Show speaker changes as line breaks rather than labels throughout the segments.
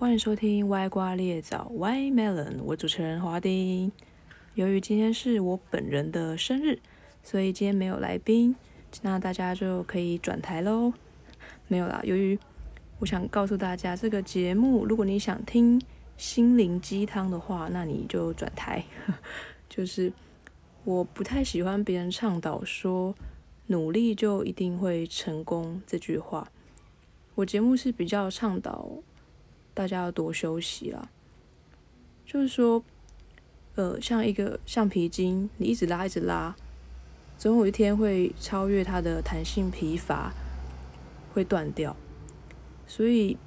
欢迎收听《歪瓜裂枣》（Y Melon），我主持人华丁。由于今天是我本人的生日，所以今天没有来宾，那大家就可以转台喽。没有啦，由于我想告诉大家，这个节目如果你想听心灵鸡汤的话，那你就转台。就是我不太喜欢别人倡导说“努力就一定会成功”这句话。我节目是比较倡导。大家要多休息啦。就是说，呃，像一个橡皮筋，你一直拉，一直拉，总有一天会超越它的弹性疲乏，会断掉。所以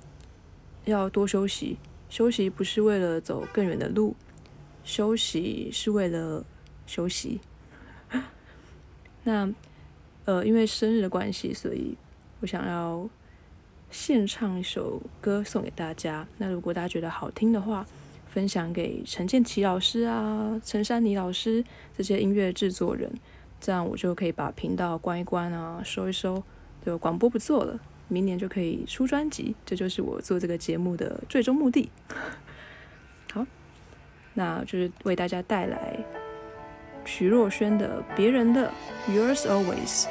要多休息。休息不是为了走更远的路，休息是为了休息。那，呃，因为生日的关系，所以我想要。献唱一首歌送给大家。那如果大家觉得好听的话，分享给陈建奇老师啊、陈珊妮老师这些音乐制作人，这样我就可以把频道关一关啊，收一收，就广播不做了。明年就可以出专辑，这就是我做这个节目的最终目的。好，那就是为大家带来徐若瑄的《别人的 Yours Always》。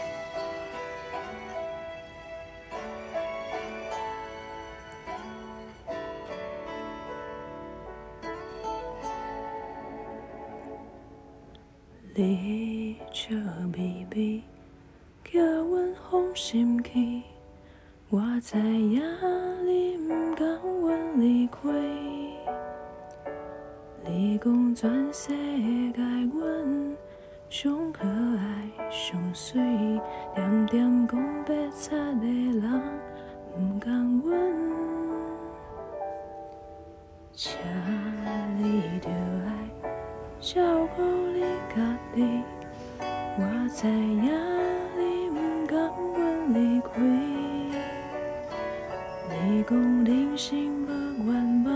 你笑微微，叫阮放心去。我知影你毋甘阮离开。你讲全世界阮上可爱上水，点点讲白贼的人毋甘阮，请你着爱照顾你。我知影你毋甘阮离开，你讲人生无愿望，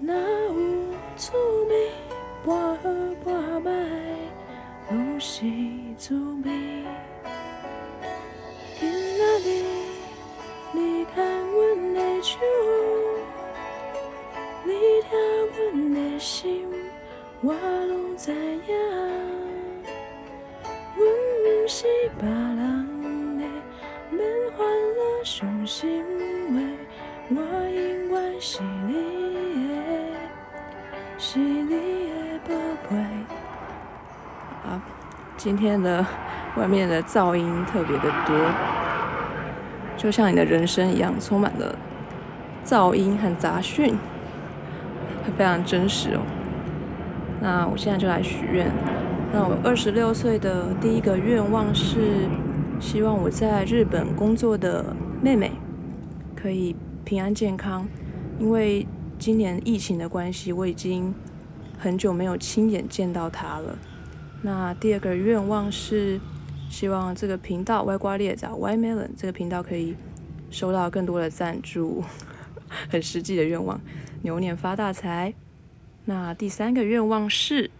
哪有滋味？半好半歹，拢是滋味。今仔日你牵阮的手，你听阮的心，我拢知影。阮毋是别人的免烦恼伤心话，我永远是你的，是你的宝贝。啊，今天的外面的噪音特别的多，就像你的人生一样，充满了噪音和杂讯，非常真实哦。那我现在就来许愿。那我二十六岁的第一个愿望是，希望我在日本工作的妹妹可以平安健康。因为今年疫情的关系，我已经很久没有亲眼见到她了。那第二个愿望是，希望这个频道歪瓜裂枣 （White Melon） 这个频道可以收到更多的赞助，很实际的愿望，牛年发大财。那第三个愿望是。